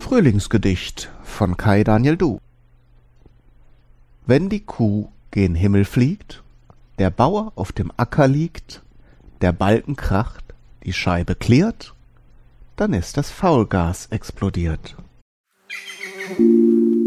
Frühlingsgedicht von Kai Daniel Du Wenn die Kuh gen Himmel fliegt, der Bauer auf dem Acker liegt, der Balken kracht, die Scheibe klirrt, dann ist das Faulgas explodiert. Musik